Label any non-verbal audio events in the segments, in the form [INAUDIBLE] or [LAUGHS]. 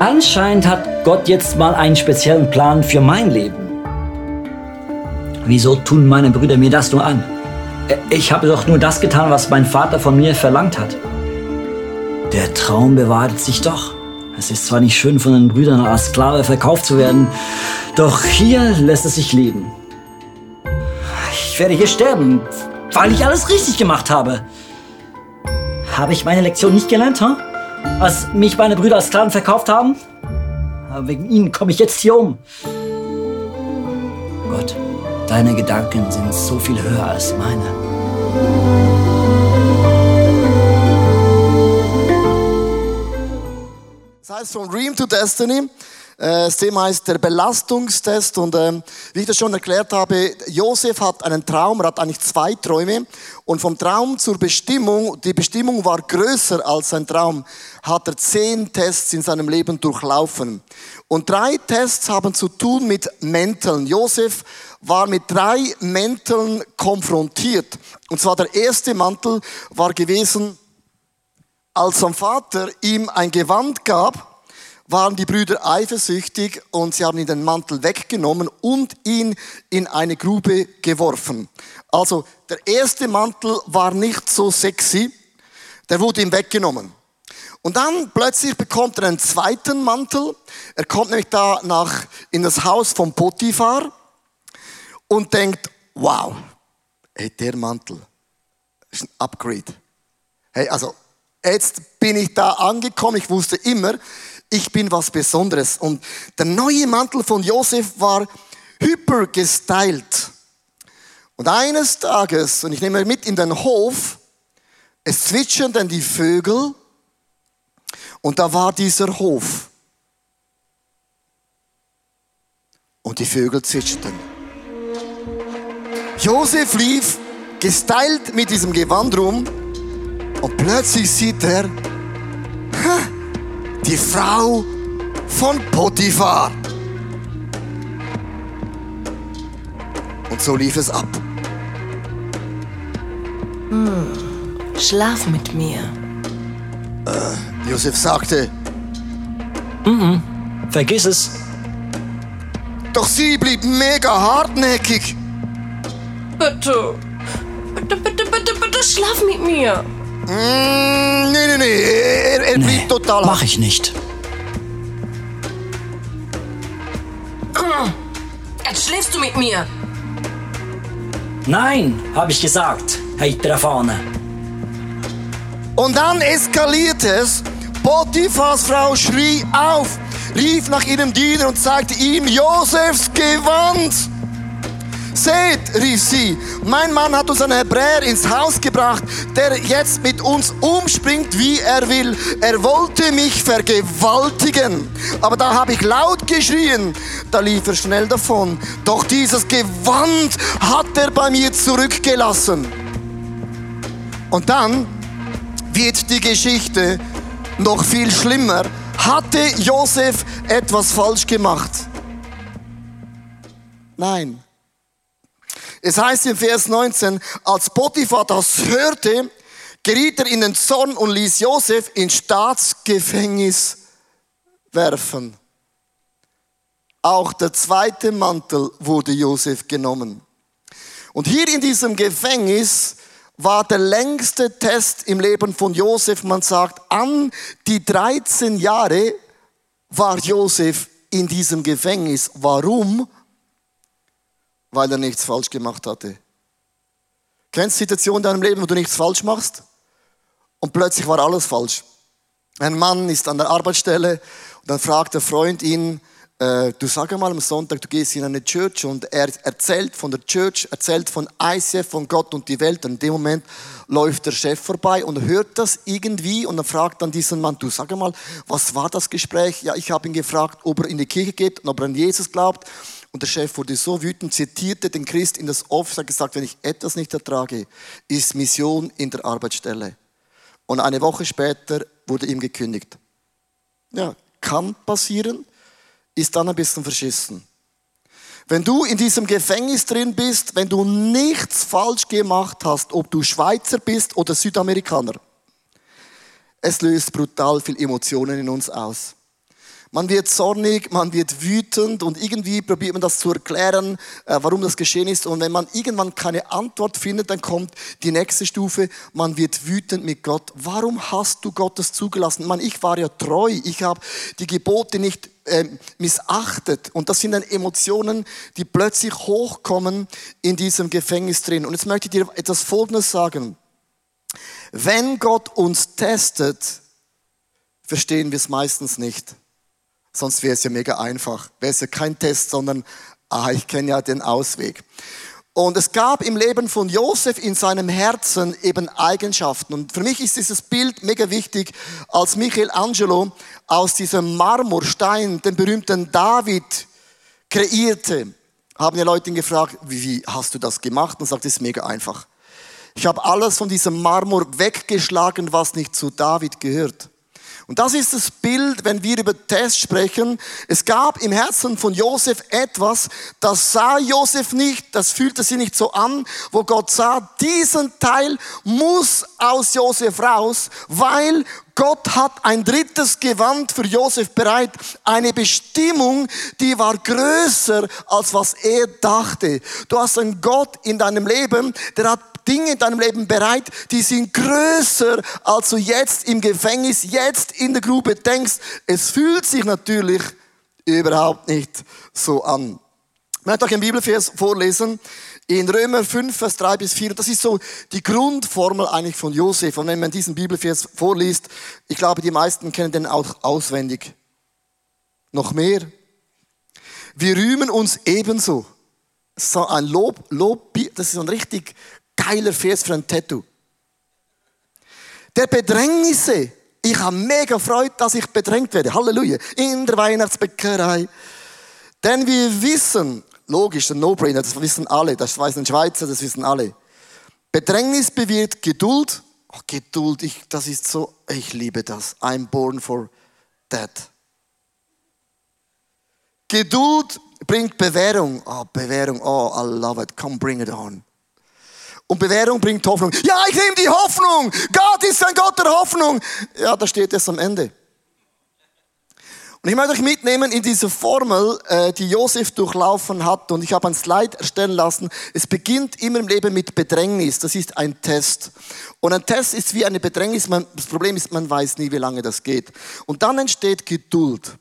Anscheinend hat Gott jetzt mal einen speziellen Plan für mein Leben. Wieso tun meine Brüder mir das nur an? Ich habe doch nur das getan, was mein Vater von mir verlangt hat. Der Traum bewahrheitet sich doch. Es ist zwar nicht schön, von den Brüdern als Sklave verkauft zu werden, doch hier lässt es sich leben. Ich werde hier sterben, weil ich alles richtig gemacht habe. Habe ich meine Lektion nicht gelernt, huh? Als mich meine Brüder als Sklaven verkauft haben? Wegen ihnen komme ich jetzt hier um. Gott, deine Gedanken sind so viel höher als meine. Das heißt von Dream to Destiny. Äh, das Thema heißt der Belastungstest und ähm, wie ich das schon erklärt habe, Josef hat einen Traum, er hat eigentlich zwei Träume und vom Traum zur Bestimmung, die Bestimmung war größer als sein Traum, hat er zehn Tests in seinem Leben durchlaufen. Und drei Tests haben zu tun mit Mänteln. Josef war mit drei Mänteln konfrontiert. Und zwar der erste Mantel war gewesen, als sein Vater ihm ein Gewand gab, waren die Brüder eifersüchtig und sie haben ihn den Mantel weggenommen und ihn in eine Grube geworfen. Also der erste Mantel war nicht so sexy, der wurde ihm weggenommen. Und dann plötzlich bekommt er einen zweiten Mantel. Er kommt nämlich da nach, in das Haus von Potiphar und denkt, wow, hey, der Mantel ist ein Upgrade. Hey, also Jetzt bin ich da angekommen. Ich wusste immer, ich bin was Besonderes. Und der neue Mantel von Josef war hyper gestylt. Und eines Tages, und ich nehme mit in den Hof, es zwitschern dann die Vögel und da war dieser Hof. Und die Vögel zwitscherten. Josef lief gestylt mit diesem Gewand rum und plötzlich sieht er die Frau von Potiphar. Und so lief es ab. Hm, schlaf mit mir. Äh, Josef sagte, mm -mm, vergiss es. Doch sie blieb mega hartnäckig. Bitte, bitte, bitte, bitte, bitte schlaf mit mir. Mm, nee, nee, nee. Er, er nee, total. Mach ich nicht. Jetzt schläfst du mit mir. Nein, habe ich gesagt. Hinter der Fahne. Und dann eskaliert es. Potiphas Frau schrie auf, rief nach ihrem Diener und zeigte ihm Josefs Gewand. Seht, rief sie, mein Mann hat uns einen Hebräer ins Haus gebracht, der jetzt mit uns umspringt, wie er will. Er wollte mich vergewaltigen. Aber da habe ich laut geschrien. Da lief er schnell davon. Doch dieses Gewand hat er bei mir zurückgelassen. Und dann wird die Geschichte noch viel schlimmer. Hatte Josef etwas falsch gemacht? Nein. Es heißt im Vers 19, als Potiphar das hörte, geriet er in den Zorn und ließ Josef ins Staatsgefängnis werfen. Auch der zweite Mantel wurde Josef genommen. Und hier in diesem Gefängnis war der längste Test im Leben von Josef. Man sagt, an die 13 Jahre war Josef in diesem Gefängnis. Warum? Weil er nichts falsch gemacht hatte. Kennst du Situationen in deinem Leben, wo du nichts falsch machst? Und plötzlich war alles falsch. Ein Mann ist an der Arbeitsstelle und dann fragt der Freund ihn, äh, du sag mal am Sonntag, du gehst in eine Church und er erzählt von der Church, erzählt von ICF, von Gott und die Welt. Und in dem Moment läuft der Chef vorbei und hört das irgendwie und dann fragt dann diesen Mann, du sag mal, was war das Gespräch? Ja, ich habe ihn gefragt, ob er in die Kirche geht und ob er an Jesus glaubt. Und der Chef wurde so wütend, zitierte den Christ in das Office, hat gesagt, wenn ich etwas nicht ertrage, ist Mission in der Arbeitsstelle. Und eine Woche später wurde ihm gekündigt. Ja, kann passieren, ist dann ein bisschen verschissen. Wenn du in diesem Gefängnis drin bist, wenn du nichts falsch gemacht hast, ob du Schweizer bist oder Südamerikaner, es löst brutal viel Emotionen in uns aus. Man wird zornig, man wird wütend und irgendwie probiert man das zu erklären, äh, warum das geschehen ist. Und wenn man irgendwann keine Antwort findet, dann kommt die nächste Stufe, man wird wütend mit Gott. Warum hast du Gottes zugelassen? Man, ich war ja treu, ich habe die Gebote nicht äh, missachtet. Und das sind dann Emotionen, die plötzlich hochkommen in diesem Gefängnis drin. Und jetzt möchte ich dir etwas Folgendes sagen. Wenn Gott uns testet, verstehen wir es meistens nicht. Sonst wäre es ja mega einfach. Wäre es ja kein Test, sondern, ah, ich kenne ja den Ausweg. Und es gab im Leben von Josef in seinem Herzen eben Eigenschaften. Und für mich ist dieses Bild mega wichtig, als Michelangelo aus diesem Marmorstein den berühmten David kreierte, haben die Leute ihn gefragt, wie, hast du das gemacht? Und sagt, es ist mega einfach. Ich habe alles von diesem Marmor weggeschlagen, was nicht zu David gehört. Und das ist das Bild, wenn wir über Test sprechen. Es gab im Herzen von Josef etwas, das sah Josef nicht, das fühlte sich nicht so an, wo Gott sah, diesen Teil muss aus Josef raus, weil Gott hat ein drittes Gewand für Josef bereit, eine Bestimmung, die war größer als was er dachte. Du hast einen Gott in deinem Leben, der hat Dinge in deinem Leben bereit, die sind größer, als du jetzt im Gefängnis, jetzt in der Grube denkst. Es fühlt sich natürlich überhaupt nicht so an. Ich möchte euch einen Bibelvers vorlesen. In Römer 5, Vers 3 bis 4, das ist so die Grundformel eigentlich von Josef. Und wenn man diesen Bibelvers vorliest, ich glaube, die meisten kennen den auch auswendig. Noch mehr. Wir rühmen uns ebenso. So ein Lob, Lob, das ist ein richtig geiler Vers für ein Tattoo. Der Bedrängnisse. Ich habe mega Freude, dass ich bedrängt werde. Halleluja. In der Weihnachtsbäckerei. Denn wir wissen, logisch, ein No-Brainer, das wissen alle, das weiß ein Schweizer, das wissen alle. Bedrängnis bewirkt Geduld. Oh, Geduld, ich, das ist so, ich liebe das. I'm born for that. Geduld bringt Bewährung. Oh, Bewährung, oh, I love it. Come bring it on. Und Bewährung bringt Hoffnung. Ja, ich nehme die Hoffnung. Gott ist ein Gott der Hoffnung. Ja, da steht es am Ende. Und ich möchte euch mitnehmen in diese Formel, äh, die Josef durchlaufen hat. Und ich habe ein Slide erstellen lassen. Es beginnt immer im Leben mit Bedrängnis. Das ist ein Test. Und ein Test ist wie eine Bedrängnis. Das Problem ist, man weiß nie, wie lange das geht. Und dann entsteht Geduld.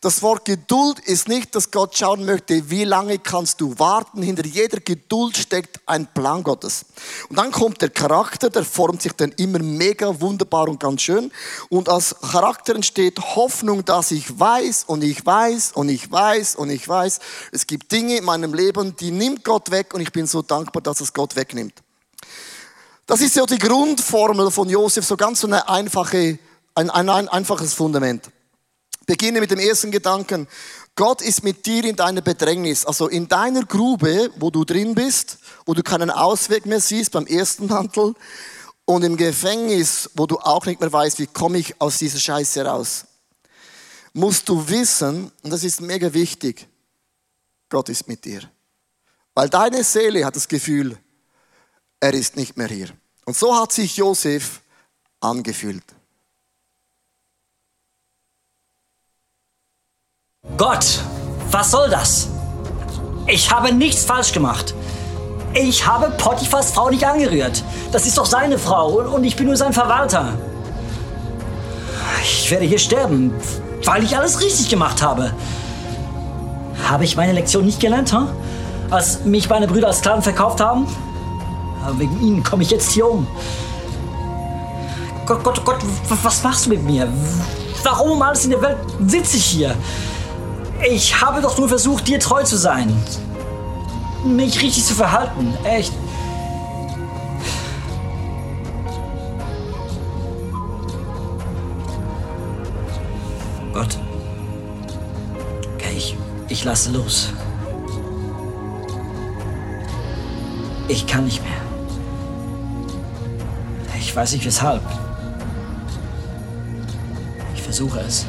Das Wort Geduld ist nicht, dass Gott schauen möchte, wie lange kannst du warten. Hinter jeder Geduld steckt ein Plan Gottes. Und dann kommt der Charakter, der formt sich dann immer mega wunderbar und ganz schön. Und als Charakter entsteht Hoffnung, dass ich weiß und ich weiß und ich weiß und ich weiß, es gibt Dinge in meinem Leben, die nimmt Gott weg und ich bin so dankbar, dass es Gott wegnimmt. Das ist ja die Grundformel von Josef, so ganz so eine einfache, ein, ein, ein einfaches Fundament beginne mit dem ersten Gedanken. Gott ist mit dir in deiner Bedrängnis, also in deiner Grube, wo du drin bist, wo du keinen Ausweg mehr siehst beim ersten Mantel und im Gefängnis, wo du auch nicht mehr weißt, wie komme ich aus dieser Scheiße raus. Musst du wissen, und das ist mega wichtig, Gott ist mit dir. Weil deine Seele hat das Gefühl, er ist nicht mehr hier. Und so hat sich Josef angefühlt. Gott, was soll das? Ich habe nichts falsch gemacht. Ich habe Potiphas Frau nicht angerührt. Das ist doch seine Frau und ich bin nur sein Verwalter. Ich werde hier sterben, weil ich alles richtig gemacht habe. Habe ich meine Lektion nicht gelernt, huh? als mich meine Brüder als Sklaven verkauft haben? Aber wegen ihnen komme ich jetzt hier um. Gott, Gott, Gott, was machst du mit mir? Warum um alles in der Welt sitze ich hier? Ich habe doch nur versucht, dir treu zu sein. Mich richtig zu verhalten. Echt. Gott. Okay, ich, ich lasse los. Ich kann nicht mehr. Ich weiß nicht weshalb. Ich versuche es.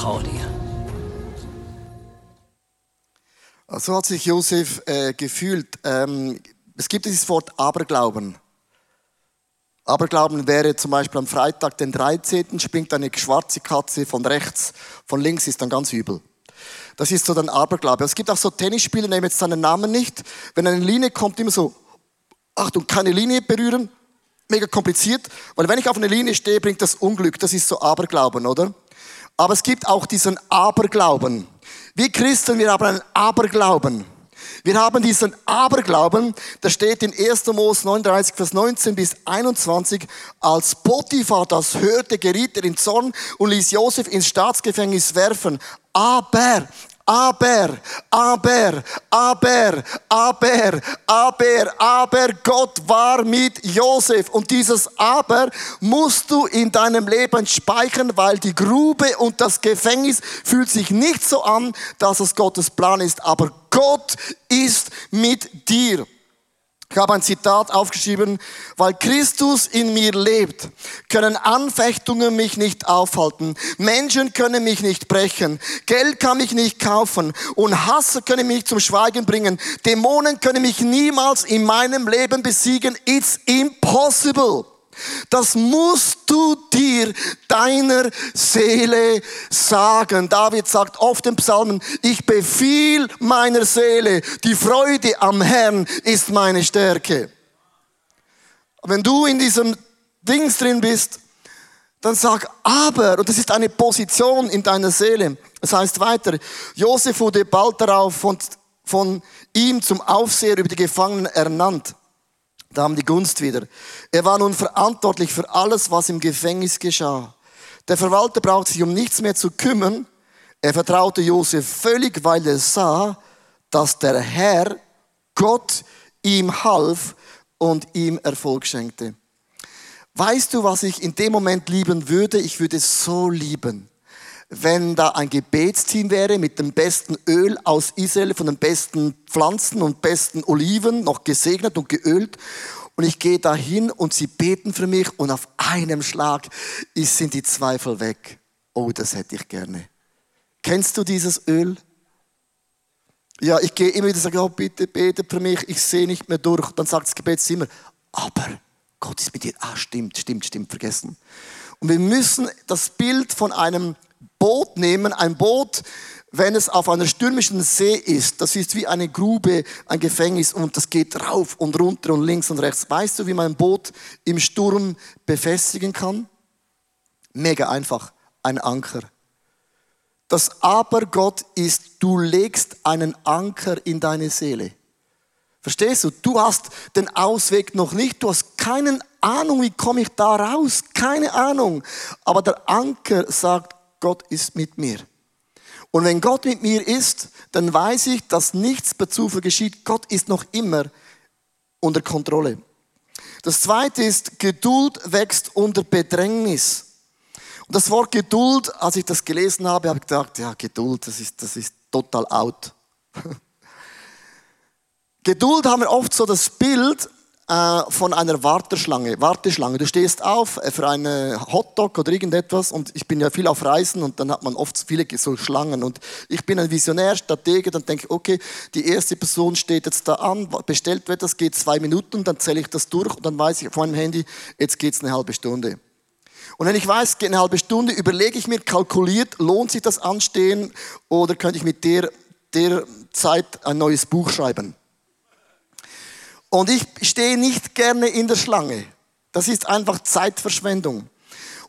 Vertraue dir. So hat sich Josef äh, gefühlt. Ähm, es gibt dieses Wort Aberglauben. Aberglauben wäre zum Beispiel am Freitag, den 13. springt eine schwarze Katze von rechts, von links ist dann ganz übel. Das ist so dann Aberglaube. Es gibt auch so Tennisspieler, nehmen jetzt seinen Namen nicht. Wenn eine Linie kommt, immer so, Achtung, keine Linie berühren. Mega kompliziert, weil wenn ich auf einer Linie stehe, bringt das Unglück. Das ist so Aberglauben, oder? Aber es gibt auch diesen Aberglauben. Wir Christen, wir haben einen Aberglauben. Wir haben diesen Aberglauben, da steht in 1. Mose 39, Vers 19 bis 21, als Potiphar das hörte, geriet er in Zorn und ließ Josef ins Staatsgefängnis werfen. Aber aber, aber, aber, aber, aber, aber Gott war mit Josef. Und dieses Aber musst du in deinem Leben speichern, weil die Grube und das Gefängnis fühlt sich nicht so an, dass es Gottes Plan ist. Aber Gott ist mit dir. Ich habe ein Zitat aufgeschrieben, weil Christus in mir lebt, können Anfechtungen mich nicht aufhalten. Menschen können mich nicht brechen. Geld kann mich nicht kaufen. Und Hass können mich zum Schweigen bringen. Dämonen können mich niemals in meinem Leben besiegen. It's impossible. Das musst du dir deiner Seele sagen. David sagt oft im Psalmen, ich befiehl meiner Seele, die Freude am Herrn ist meine Stärke. Wenn du in diesem Dings drin bist, dann sag aber, und das ist eine Position in deiner Seele. Das heißt weiter, Josef wurde bald darauf von, von ihm zum Aufseher über die Gefangenen ernannt. Da haben die Gunst wieder. Er war nun verantwortlich für alles, was im Gefängnis geschah. Der Verwalter brauchte sich um nichts mehr zu kümmern. Er vertraute Josef völlig, weil er sah, dass der Herr, Gott, ihm half und ihm Erfolg schenkte. Weißt du, was ich in dem Moment lieben würde? Ich würde es so lieben, wenn da ein Gebetsteam wäre mit dem besten Öl aus Israel, von den besten Pflanzen und besten Oliven, noch gesegnet und geölt. Und ich gehe dahin und sie beten für mich und auf einem Schlag sind die Zweifel weg. Oh, das hätte ich gerne. Kennst du dieses Öl? Ja, ich gehe immer wieder und sage, oh, bitte bete für mich, ich sehe nicht mehr durch. Dann sagt das Gebetszimmer, aber Gott ist mit dir. Ah, stimmt, stimmt, stimmt, vergessen. Und wir müssen das Bild von einem Boot nehmen, ein Boot, wenn es auf einer stürmischen See ist, das ist wie eine Grube, ein Gefängnis und das geht rauf und runter und links und rechts. Weißt du, wie man ein Boot im Sturm befestigen kann? Mega einfach, ein Anker. Das Aber Gott ist, du legst einen Anker in deine Seele. Verstehst du? Du hast den Ausweg noch nicht, du hast keine Ahnung, wie komme ich da raus, keine Ahnung. Aber der Anker sagt, Gott ist mit mir. Und wenn Gott mit mir ist, dann weiß ich, dass nichts per Zufall geschieht. Gott ist noch immer unter Kontrolle. Das zweite ist, Geduld wächst unter Bedrängnis. Und das Wort Geduld, als ich das gelesen habe, habe ich gedacht, ja, Geduld, das ist, das ist total out. [LAUGHS] Geduld haben wir oft so das Bild, von einer Warteschlange. Warteschlange. Du stehst auf äh, für einen Hotdog oder irgendetwas und ich bin ja viel auf Reisen und dann hat man oft viele so Schlangen und ich bin ein Visionär, Stratege, dann denke ich, okay, die erste Person steht jetzt da an, bestellt wird das, geht zwei Minuten, dann zähle ich das durch und dann weiß ich auf meinem Handy, jetzt geht es eine halbe Stunde. Und wenn ich weiß, geht eine halbe Stunde, überlege ich mir, kalkuliert, lohnt sich das Anstehen oder könnte ich mit der, der Zeit ein neues Buch schreiben? Und ich stehe nicht gerne in der Schlange. Das ist einfach Zeitverschwendung.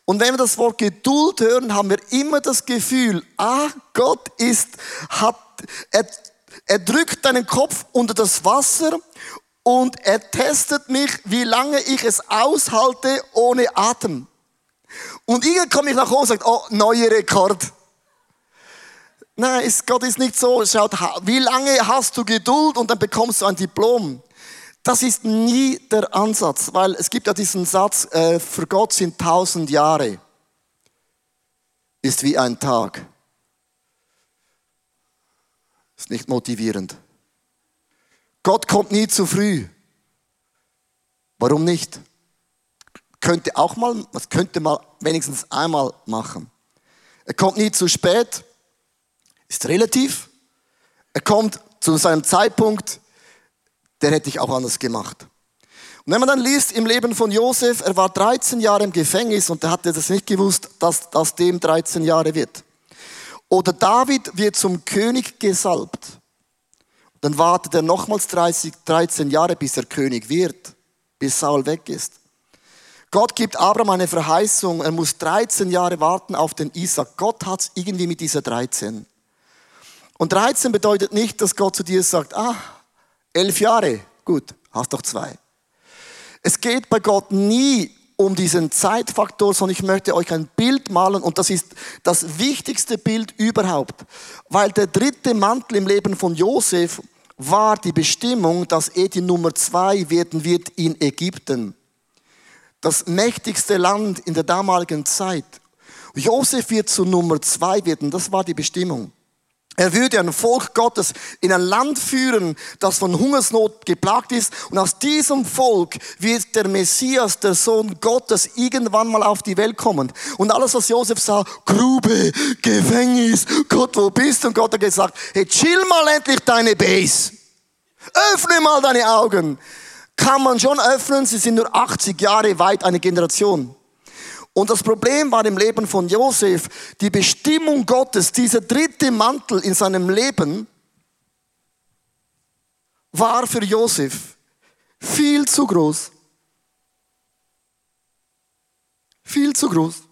Und wenn wir das Wort Geduld hören, haben wir immer das Gefühl, ah, Gott ist, hat, er, er drückt deinen Kopf unter das Wasser und er testet mich, wie lange ich es aushalte ohne Atem. Und irgendwann komme ich nach Hause und sage, oh, neuer Rekord. Nein, Gott ist nicht so. Schaut, wie lange hast du Geduld und dann bekommst du ein Diplom. Das ist nie der Ansatz, weil es gibt ja diesen Satz, äh, für Gott sind tausend Jahre, ist wie ein Tag. Ist nicht motivierend. Gott kommt nie zu früh. Warum nicht? Könnte auch mal, was könnte mal wenigstens einmal machen. Er kommt nie zu spät, ist relativ. Er kommt zu seinem Zeitpunkt, der hätte ich auch anders gemacht. Und wenn man dann liest im Leben von Josef, er war 13 Jahre im Gefängnis und er hatte das nicht gewusst, dass das dem 13 Jahre wird. Oder David wird zum König gesalbt. Dann wartet er nochmals 30, 13 Jahre, bis er König wird, bis Saul weg ist. Gott gibt Abraham eine Verheißung, er muss 13 Jahre warten auf den Isaac. Gott hat es irgendwie mit dieser 13. Und 13 bedeutet nicht, dass Gott zu dir sagt, ah, elf Jahre, gut, hast doch zwei. Es geht bei Gott nie um diesen Zeitfaktor, sondern ich möchte euch ein Bild malen und das ist das wichtigste Bild überhaupt, weil der dritte Mantel im Leben von Josef war die Bestimmung, dass er die Nummer zwei werden wird in Ägypten. Das mächtigste Land in der damaligen Zeit. Josef wird zu Nummer zwei werden, das war die Bestimmung. Er würde ein Volk Gottes in ein Land führen, das von Hungersnot geplagt ist. Und aus diesem Volk wird der Messias, der Sohn Gottes, irgendwann mal auf die Welt kommen. Und alles, was Josef sah, Grube, Gefängnis, Gott, wo bist du? Und Gott hat gesagt, hey, chill mal endlich deine Base. Öffne mal deine Augen. Kann man schon öffnen, sie sind nur 80 Jahre weit, eine Generation. Und das Problem war im Leben von Josef, die Bestimmung Gottes, dieser dritte Mantel in seinem Leben, war für Josef viel zu groß. Viel zu groß.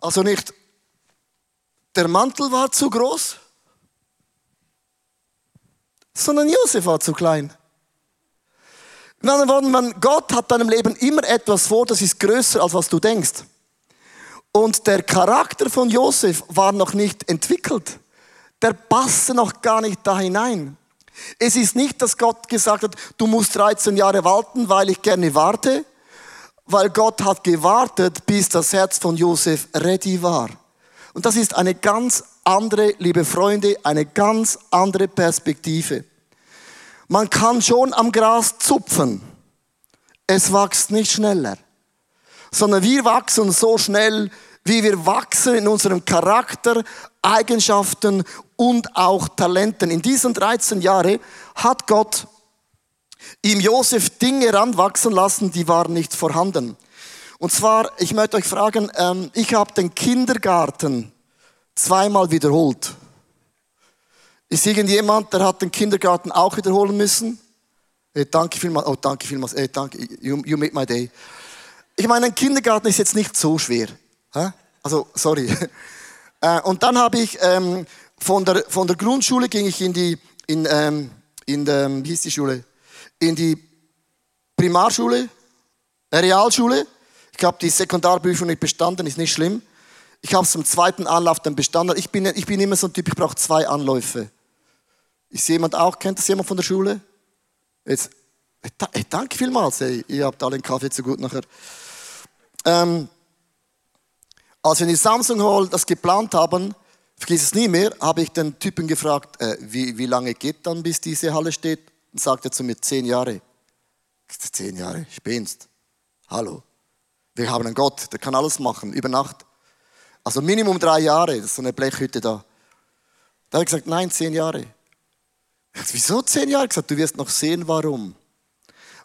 Also nicht, der Mantel war zu groß, sondern Josef war zu klein. In anderen Worten, Gott hat deinem Leben immer etwas vor, das ist größer, als was du denkst. Und der Charakter von Josef war noch nicht entwickelt. Der passte noch gar nicht da hinein. Es ist nicht, dass Gott gesagt hat, du musst 13 Jahre warten, weil ich gerne warte, weil Gott hat gewartet, bis das Herz von Josef ready war. Und das ist eine ganz andere, liebe Freunde, eine ganz andere Perspektive. Man kann schon am Gras zupfen. Es wächst nicht schneller. Sondern wir wachsen so schnell, wie wir wachsen in unserem Charakter, Eigenschaften und auch Talenten. In diesen 13 Jahren hat Gott ihm Josef Dinge ranwachsen lassen, die waren nicht vorhanden. Und zwar, ich möchte euch fragen, ähm, ich habe den Kindergarten zweimal wiederholt. Ist irgendjemand, der hat den Kindergarten auch wiederholen müssen? Hey, danke vielmals. Oh, danke vielmals. Hey, danke. You, you made my day. Ich meine, ein Kindergarten ist jetzt nicht so schwer. Also, sorry. [LAUGHS] Äh, und dann habe ich ähm, von, der, von der Grundschule ging ich in die, in, ähm, in der, wie hieß die Schule? In die Primarschule, Realschule. Ich habe die Sekundarprüfung nicht bestanden, ist nicht schlimm. Ich habe es zum zweiten Anlauf dann bestanden. Ich bin, ich bin immer so ein Typ, ich brauche zwei Anläufe. Ist jemand auch, kennt das jemand von der Schule? Jetzt, hey, danke vielmals, hey, ihr habt alle einen Kaffee zu gut nachher. Ähm, als wir in die Samsung Hall das geplant haben, vergiss es nie mehr, habe ich den Typen gefragt, äh, wie, wie lange geht dann, bis diese Halle steht? Und sagte zu mir, zehn Jahre. Zehn Jahre, spinnst. Hallo. Wir haben einen Gott, der kann alles machen, über Nacht. Also Minimum drei Jahre, das ist so eine Blechhütte da. Da habe ich gesagt, nein, zehn Jahre. Wieso zehn Jahre? gesagt, du wirst noch sehen, warum.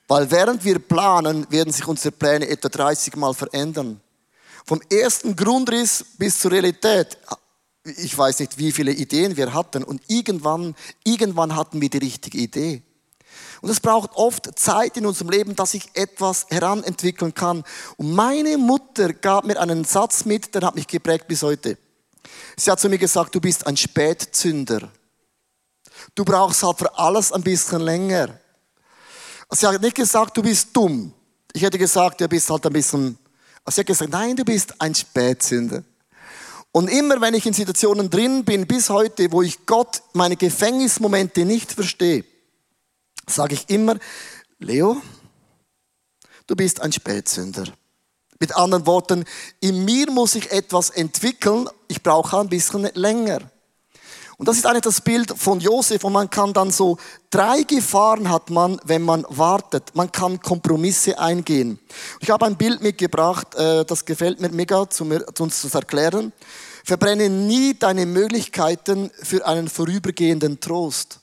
Weil während wir planen, werden sich unsere Pläne etwa 30 Mal verändern. Vom ersten Grundriss bis zur Realität. Ich weiß nicht, wie viele Ideen wir hatten. Und irgendwann, irgendwann hatten wir die richtige Idee. Und es braucht oft Zeit in unserem Leben, dass ich etwas heranentwickeln kann. Und meine Mutter gab mir einen Satz mit, der hat mich geprägt bis heute. Sie hat zu mir gesagt, du bist ein Spätzünder. Du brauchst halt für alles ein bisschen länger. Sie hat nicht gesagt, du bist dumm. Ich hätte gesagt, du bist halt ein bisschen. Sie hat gesagt, nein, du bist ein Spätsünder. Und immer wenn ich in Situationen drin bin, bis heute, wo ich Gott meine Gefängnismomente nicht verstehe, sage ich immer, Leo, du bist ein Spätsünder. Mit anderen Worten, in mir muss ich etwas entwickeln, ich brauche ein bisschen länger. Und das ist eigentlich das Bild von Josef und man kann dann so drei Gefahren hat man, wenn man wartet. Man kann Kompromisse eingehen. Ich habe ein Bild mitgebracht, äh, das gefällt mir mega, zu uns zu erklären. Verbrenne nie deine Möglichkeiten für einen vorübergehenden Trost.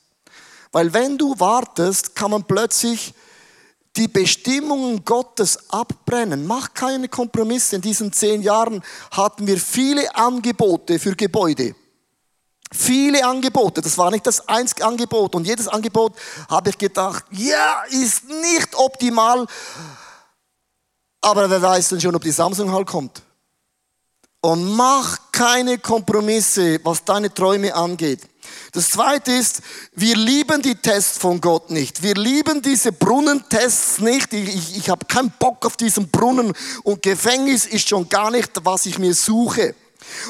Weil wenn du wartest, kann man plötzlich die Bestimmungen Gottes abbrennen. Mach keine Kompromisse. In diesen zehn Jahren hatten wir viele Angebote für Gebäude. Viele Angebote. Das war nicht das einzige Angebot. Und jedes Angebot habe ich gedacht, ja, ist nicht optimal. Aber wer weiß denn schon, ob die Samsung halt kommt. Und mach keine Kompromisse, was deine Träume angeht. Das zweite ist, wir lieben die Tests von Gott nicht. Wir lieben diese Brunnentests nicht. Ich, ich, ich habe keinen Bock auf diesen Brunnen und Gefängnis ist schon gar nicht, was ich mir suche.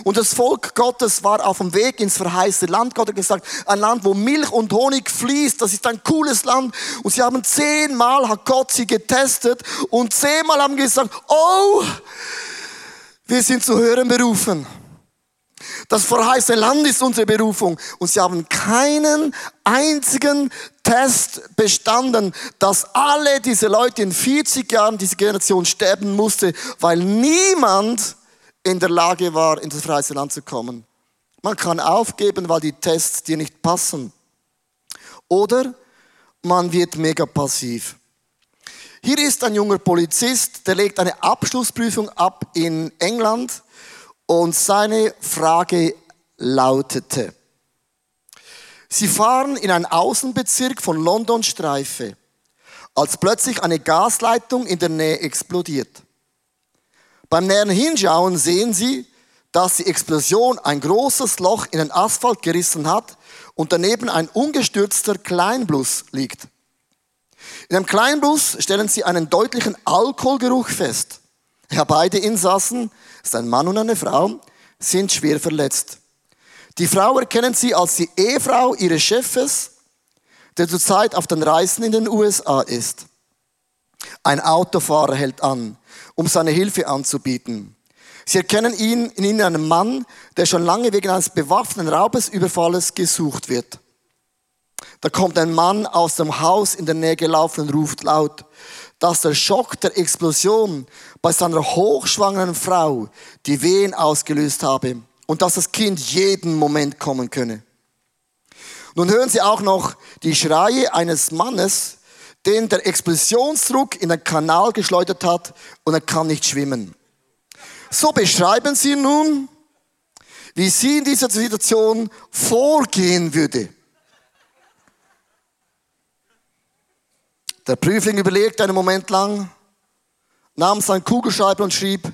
Und das Volk Gottes war auf dem Weg ins verheißene Land. Gott hat gesagt, ein Land, wo Milch und Honig fließt, das ist ein cooles Land. Und sie haben zehnmal, hat Gott sie getestet und zehnmal haben gesagt, oh, wir sind zu hören berufen. Das verheißene Land ist unsere Berufung. Und sie haben keinen einzigen Test bestanden, dass alle diese Leute in 40 Jahren, diese Generation sterben musste, weil niemand in der Lage war, in das verheißene Land zu kommen. Man kann aufgeben, weil die Tests dir nicht passen. Oder man wird mega passiv. Hier ist ein junger Polizist, der legt eine Abschlussprüfung ab in England und seine Frage lautete, Sie fahren in einen Außenbezirk von London Streife, als plötzlich eine Gasleitung in der Nähe explodiert. Beim näheren Hinschauen sehen Sie, dass die Explosion ein großes Loch in den Asphalt gerissen hat und daneben ein ungestürzter Kleinbus liegt. In einem Kleinbus stellen Sie einen deutlichen Alkoholgeruch fest. Ja, beide Insassen ist ein Mann und eine Frau, sind schwer verletzt. Die Frau erkennen sie als die Ehefrau ihres Chefes, der zurzeit auf den Reisen in den USA ist. Ein Autofahrer hält an, um seine Hilfe anzubieten. Sie erkennen ihn in ihnen einen Mann, der schon lange wegen eines bewaffneten Raubesüberfalles gesucht wird. Da kommt ein Mann aus dem Haus in der Nähe gelaufen und ruft laut, dass der Schock der Explosion bei seiner hochschwangeren Frau die Wehen ausgelöst habe und dass das Kind jeden Moment kommen könne. Nun hören Sie auch noch die Schreie eines Mannes, den der Explosionsdruck in den Kanal geschleudert hat und er kann nicht schwimmen. So beschreiben Sie nun, wie sie in dieser Situation vorgehen würde. Der Prüfling überlegte einen Moment lang, nahm seinen Kugelschreiber und schrieb,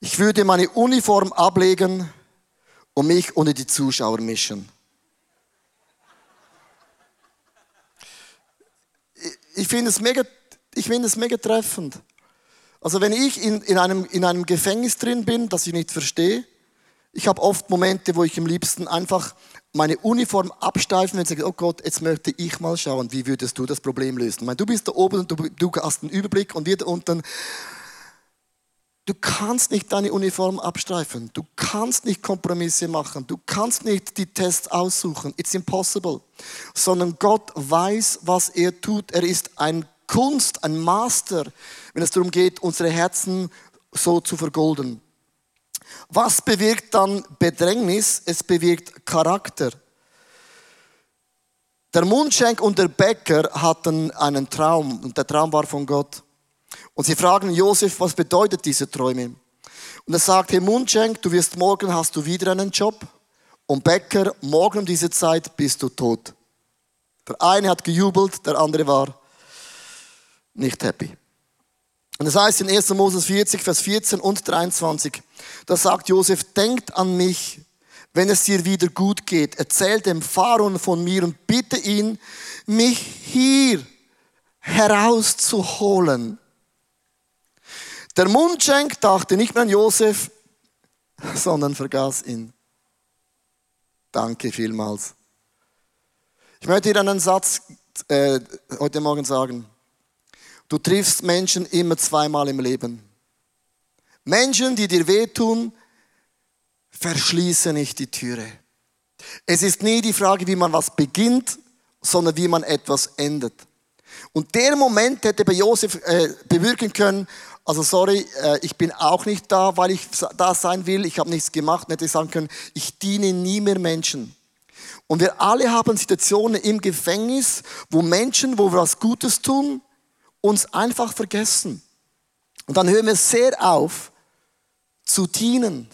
ich würde meine Uniform ablegen und mich unter die Zuschauer mischen. Ich finde es mega, ich finde es mega treffend. Also wenn ich in, in, einem, in einem Gefängnis drin bin, das ich nicht verstehe, ich habe oft Momente, wo ich am liebsten einfach meine Uniform absteifen, sie sagen, oh Gott, jetzt möchte ich mal schauen, wie würdest du das Problem lösen. Ich meine, du bist da oben und du, du hast einen Überblick und wir da unten. Du kannst nicht deine Uniform abstreifen. Du kannst nicht Kompromisse machen. Du kannst nicht die Tests aussuchen. It's impossible. Sondern Gott weiß, was er tut. Er ist ein Kunst, ein Master, wenn es darum geht, unsere Herzen so zu vergolden. Was bewirkt dann Bedrängnis? Es bewirkt Charakter. Der Mundschenk und der Bäcker hatten einen Traum und der Traum war von Gott. Und sie fragen Josef, was bedeutet diese Träume? Und er sagt, hey Mundschenk, du wirst morgen hast du wieder einen Job und Bäcker, morgen um diese Zeit bist du tot. Der eine hat gejubelt, der andere war nicht happy. Und das heißt in 1. Moses 40, Vers 14 und 23, da sagt Josef, denkt an mich, wenn es dir wieder gut geht. Erzähl dem Pharaon von mir und bitte ihn, mich hier herauszuholen. Der Mundschenk dachte nicht mehr an Josef, [LAUGHS] sondern vergaß ihn. Danke vielmals. Ich möchte dir einen Satz äh, heute Morgen sagen. Du triffst Menschen immer zweimal im Leben. Menschen, die dir wehtun, verschließe nicht die Türe. Es ist nie die Frage, wie man was beginnt, sondern wie man etwas endet. Und der Moment hätte bei Josef äh, bewirken können, also sorry, äh, ich bin auch nicht da, weil ich da sein will, ich habe nichts gemacht, hätte sagen können, ich diene nie mehr Menschen. Und wir alle haben Situationen im Gefängnis, wo Menschen, wo wir was Gutes tun, uns einfach vergessen. Und dann hören wir sehr auf, zu dienen,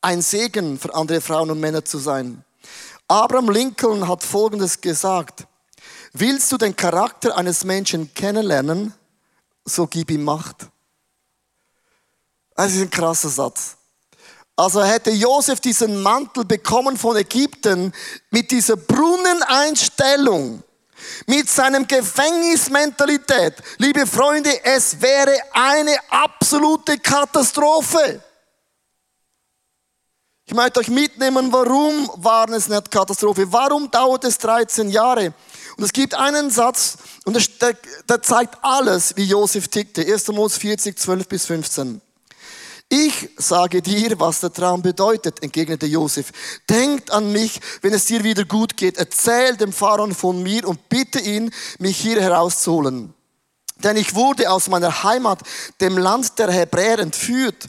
ein Segen für andere Frauen und Männer zu sein. Abraham Lincoln hat Folgendes gesagt. Willst du den Charakter eines Menschen kennenlernen, so gib ihm Macht. Das ist ein krasser Satz. Also hätte Josef diesen Mantel bekommen von Ägypten mit dieser Brunneneinstellung, mit seinem Gefängnismentalität. Liebe Freunde, es wäre eine absolute Katastrophe. Ich möchte euch mitnehmen, warum war es eine Katastrophe? Warum dauert es 13 Jahre? Und es gibt einen Satz, und der, der zeigt alles, wie Josef tickte. 1. Mose 40, 12 bis 15. Ich sage dir, was der Traum bedeutet, entgegnete Josef. Denkt an mich, wenn es dir wieder gut geht. Erzähl dem Pharaon von mir und bitte ihn, mich hier herauszuholen. Denn ich wurde aus meiner Heimat, dem Land der Hebräer, entführt.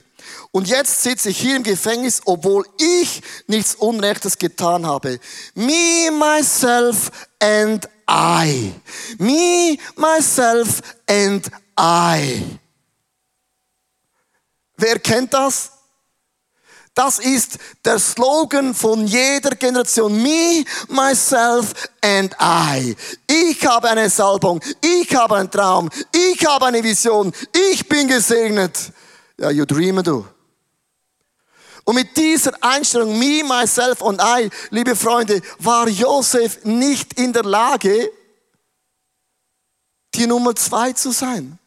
Und jetzt sitze ich hier im Gefängnis, obwohl ich nichts Unrechtes getan habe. Me, myself and I. Me, myself and I. Wer kennt das? Das ist der Slogan von jeder Generation. Me, myself and I. Ich habe eine Salbung. Ich habe einen Traum. Ich habe eine Vision. Ich bin gesegnet. Ja, you dream du. Und mit dieser Einstellung, me, myself and I, liebe Freunde, war Josef nicht in der Lage, die Nummer zwei zu sein.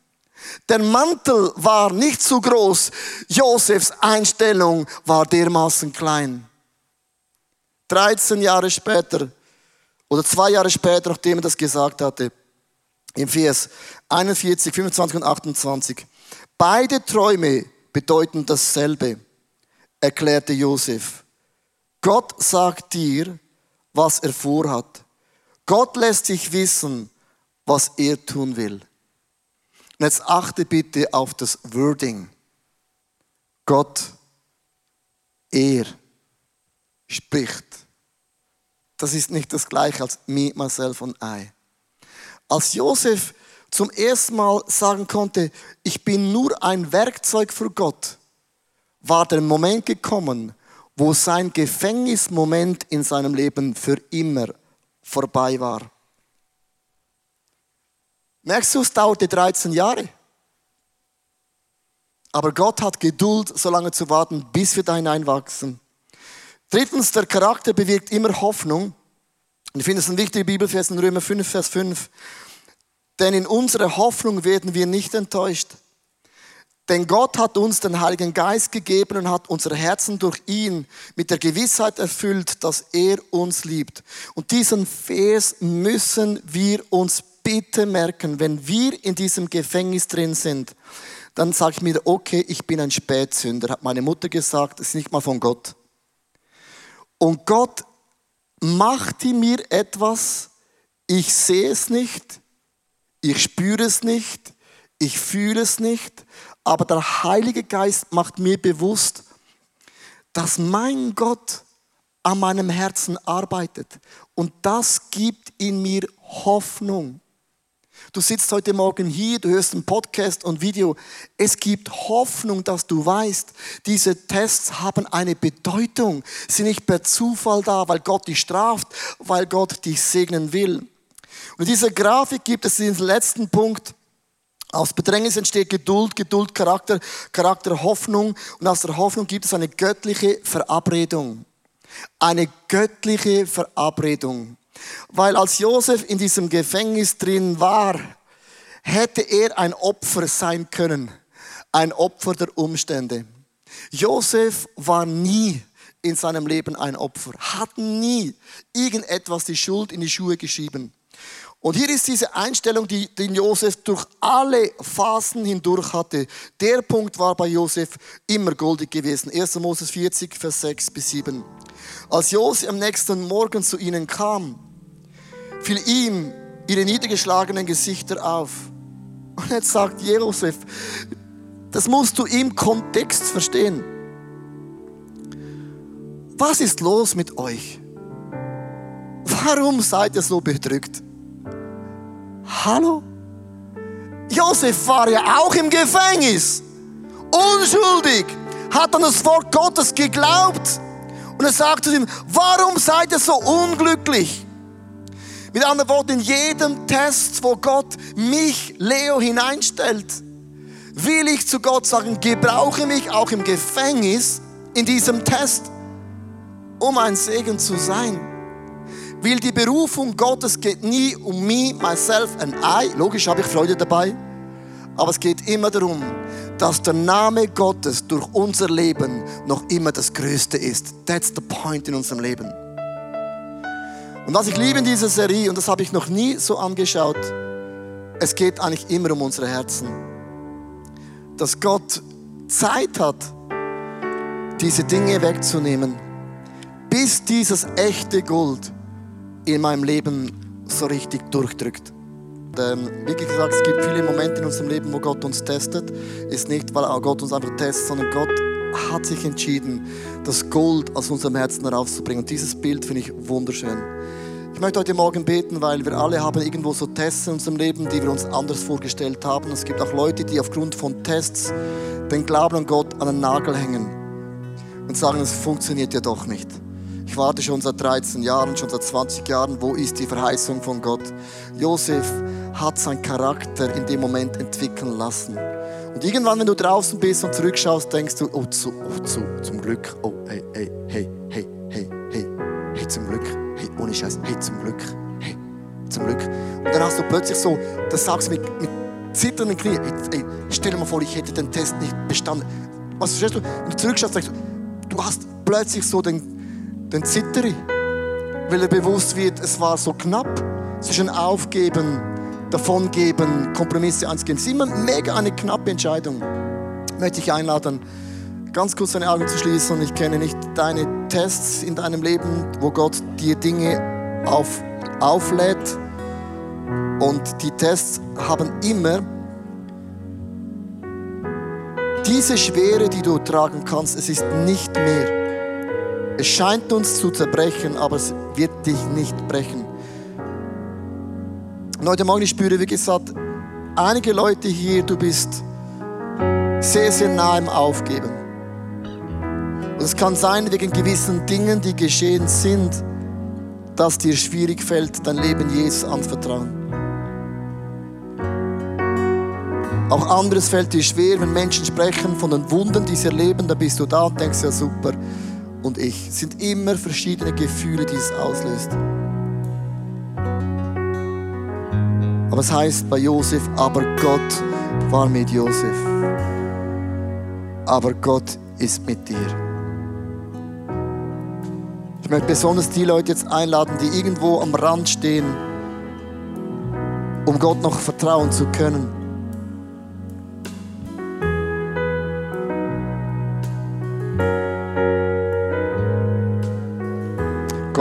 Der Mantel war nicht zu groß. Josefs Einstellung war dermaßen klein. 13 Jahre später oder zwei Jahre später, nachdem er das gesagt hatte, im Vers 41, 25 und 28. Beide Träume bedeuten dasselbe, erklärte Josef. Gott sagt dir, was er vorhat. Gott lässt sich wissen, was er tun will. Und jetzt achte bitte auf das Wording. Gott, er spricht. Das ist nicht das gleiche als me, myself und I. Als Josef zum ersten Mal sagen konnte, ich bin nur ein Werkzeug für Gott, war der Moment gekommen, wo sein Gefängnismoment in seinem Leben für immer vorbei war. Merkst du, es dauerte 13 Jahre. Aber Gott hat Geduld, so lange zu warten, bis wir da hineinwachsen. Drittens, der Charakter bewirkt immer Hoffnung. Ich finde es ein wichtiger Bibelvers in Römer 5, Vers 5. Denn in unserer Hoffnung werden wir nicht enttäuscht. Denn Gott hat uns den Heiligen Geist gegeben und hat unser Herzen durch ihn mit der Gewissheit erfüllt, dass er uns liebt. Und diesen Vers müssen wir uns bitte merken, wenn wir in diesem Gefängnis drin sind, dann sage ich mir, okay, ich bin ein Spätsünder, hat meine Mutter gesagt, ist nicht mal von Gott. Und Gott machte mir etwas, ich sehe es nicht, ich spüre es nicht, ich fühle es nicht, aber der Heilige Geist macht mir bewusst, dass mein Gott an meinem Herzen arbeitet. Und das gibt in mir Hoffnung. Du sitzt heute Morgen hier, du hörst einen Podcast und Video. Es gibt Hoffnung, dass du weißt, diese Tests haben eine Bedeutung, sind nicht per Zufall da, weil Gott dich straft, weil Gott dich segnen will. Und in dieser Grafik gibt es den letzten Punkt. Aus Bedrängnis entsteht Geduld, Geduld, Charakter, Charakter, Hoffnung. Und aus der Hoffnung gibt es eine göttliche Verabredung. Eine göttliche Verabredung. Weil als Josef in diesem Gefängnis drin war, hätte er ein Opfer sein können. Ein Opfer der Umstände. Josef war nie in seinem Leben ein Opfer, hat nie irgendetwas die Schuld in die Schuhe geschrieben. Und hier ist diese Einstellung, die den Josef durch alle Phasen hindurch hatte. Der Punkt war bei Josef immer goldig gewesen. 1. Moses 40, Vers 6 bis 7. Als Josef am nächsten Morgen zu ihnen kam, fiel ihm ihre niedergeschlagenen Gesichter auf. Und jetzt sagt Josef, das musst du im Kontext verstehen. Was ist los mit euch? warum seid ihr so bedrückt? Hallo? Josef war ja auch im Gefängnis. Unschuldig. Hat an das Wort Gottes geglaubt. Und er sagt zu ihm, warum seid ihr so unglücklich? Mit anderen Worten, in jedem Test, wo Gott mich, Leo, hineinstellt, will ich zu Gott sagen, gebrauche mich auch im Gefängnis in diesem Test, um ein Segen zu sein. Weil die Berufung Gottes geht nie um me, myself and I. Logisch habe ich Freude dabei. Aber es geht immer darum, dass der Name Gottes durch unser Leben noch immer das Größte ist. That's the point in unserem Leben. Und was ich liebe in dieser Serie, und das habe ich noch nie so angeschaut, es geht eigentlich immer um unsere Herzen. Dass Gott Zeit hat, diese Dinge wegzunehmen, bis dieses echte Gold in meinem Leben so richtig durchdrückt ähm, wie gesagt, es gibt viele Momente in unserem Leben, wo Gott uns testet. Ist nicht, weil Gott uns einfach testet, sondern Gott hat sich entschieden, das Gold aus unserem Herzen herauszubringen. Und dieses Bild finde ich wunderschön. Ich möchte heute Morgen beten, weil wir alle haben irgendwo so Tests in unserem Leben, die wir uns anders vorgestellt haben. Es gibt auch Leute, die aufgrund von Tests den Glauben an Gott an den Nagel hängen und sagen, es funktioniert ja doch nicht. Ich warte schon seit 13 Jahren, schon seit 20 Jahren, wo ist die Verheißung von Gott? Josef hat seinen Charakter in dem Moment entwickeln lassen. Und irgendwann, wenn du draußen bist und zurückschaust, denkst du, oh, zu, oh zu, zum Glück, oh, hey, hey, hey, hey, hey, hey, hey, zum Glück, hey, ohne Scheiß, hey, zum Glück, hey, zum Glück. Und dann hast du plötzlich so, das sagst du mit, mit zitternden Knien, hey, hey, stell dir mal vor, ich hätte den Test nicht bestanden. Was verstehst du? Wenn du zurückschaust, denkst du, du hast plötzlich so den den Zitteri, weil er bewusst wird, es war so knapp zwischen Aufgeben, Davongeben, Kompromisse einzugehen. Es ist immer mega eine knappe Entscheidung. Möchte ich einladen, ganz kurz deine Augen zu schließen. Ich kenne nicht deine Tests in deinem Leben, wo Gott dir Dinge auf, auflädt. Und die Tests haben immer diese Schwere, die du tragen kannst. Es ist nicht mehr es scheint uns zu zerbrechen, aber es wird dich nicht brechen. Und heute Morgen ich spüre, wie gesagt, einige Leute hier, du bist sehr, sehr nah im Aufgeben. Und es kann sein, wegen gewissen Dingen, die geschehen sind, dass dir schwierig fällt, dein Leben Jesus anvertrauen. Auch anderes fällt dir schwer, wenn Menschen sprechen von den Wunden, die sie erleben, da bist du da und denkst, ja super, und ich. Es sind immer verschiedene Gefühle, die es auslöst. Aber es heißt bei Josef, aber Gott war mit Josef. Aber Gott ist mit dir. Ich möchte besonders die Leute jetzt einladen, die irgendwo am Rand stehen, um Gott noch vertrauen zu können.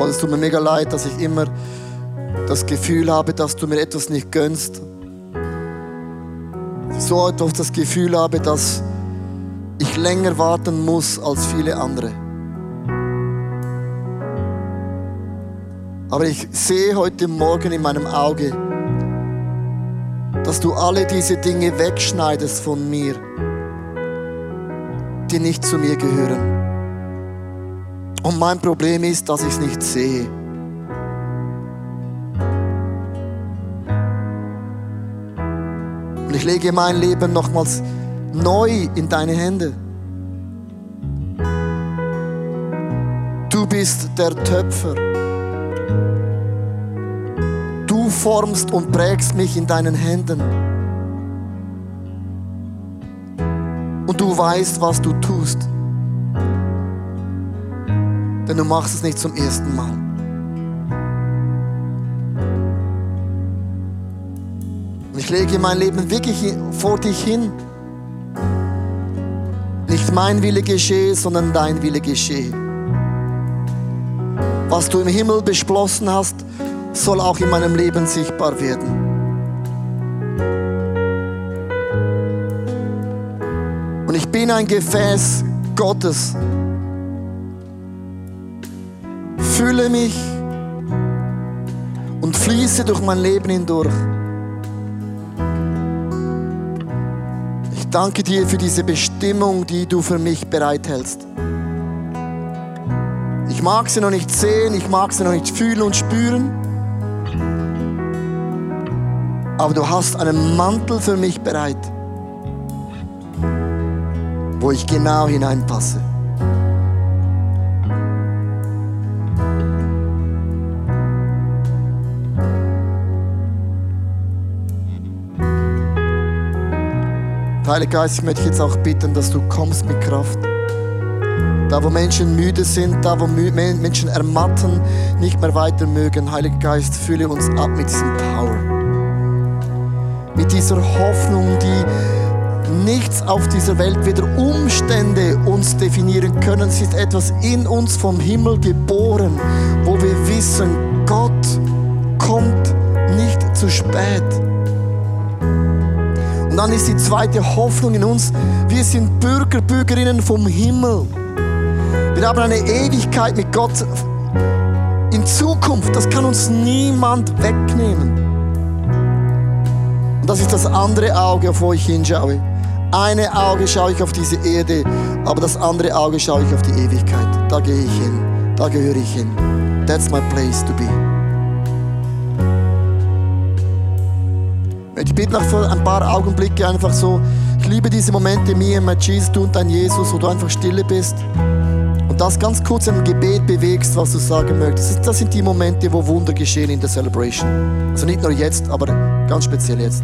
Gott, es tut mir mega leid, dass ich immer das Gefühl habe, dass du mir etwas nicht gönnst. So etwas das Gefühl habe, dass ich länger warten muss als viele andere. Aber ich sehe heute Morgen in meinem Auge, dass du alle diese Dinge wegschneidest von mir, die nicht zu mir gehören. Und mein Problem ist, dass ich es nicht sehe. Und ich lege mein Leben nochmals neu in deine Hände. Du bist der Töpfer. Du formst und prägst mich in deinen Händen. Und du weißt, was du tust du machst es nicht zum ersten Mal. Und ich lege mein Leben wirklich vor dich hin. Nicht mein Wille geschehe, sondern dein Wille geschehe. Was du im Himmel beschlossen hast, soll auch in meinem Leben sichtbar werden. Und ich bin ein Gefäß Gottes. Mich Fließe durch mein Leben hindurch. Ich danke dir für diese Bestimmung, die du für mich bereithältst. Ich mag sie noch nicht sehen, ich mag sie noch nicht fühlen und spüren. Aber du hast einen Mantel für mich bereit, wo ich genau hineinpasse. Heiliger Geist, ich möchte jetzt auch bitten, dass du kommst mit Kraft. Da, wo Menschen müde sind, da, wo Menschen ermatten, nicht mehr weiter mögen, Heiliger Geist, fülle uns ab mit diesem Power. Mit dieser Hoffnung, die nichts auf dieser Welt, weder Umstände uns definieren können. Es ist etwas in uns vom Himmel geboren, wo wir wissen, Gott kommt nicht zu spät. Und dann ist die zweite Hoffnung in uns, wir sind Bürger, Bürgerinnen vom Himmel. Wir haben eine Ewigkeit mit Gott in Zukunft. Das kann uns niemand wegnehmen. Und das ist das andere Auge, auf wo ich hinschaue. Eine Auge schaue ich auf diese Erde, aber das andere Auge schaue ich auf die Ewigkeit. Da gehe ich hin, da gehöre ich hin. That's my place to be. Ich bitte noch für ein paar Augenblicke einfach so, ich liebe diese Momente, mir, mein Jesus, du und dein Jesus, wo du einfach stille bist und das ganz kurz im Gebet bewegst, was du sagen möchtest. Das sind die Momente, wo Wunder geschehen in der Celebration. Also nicht nur jetzt, aber ganz speziell jetzt.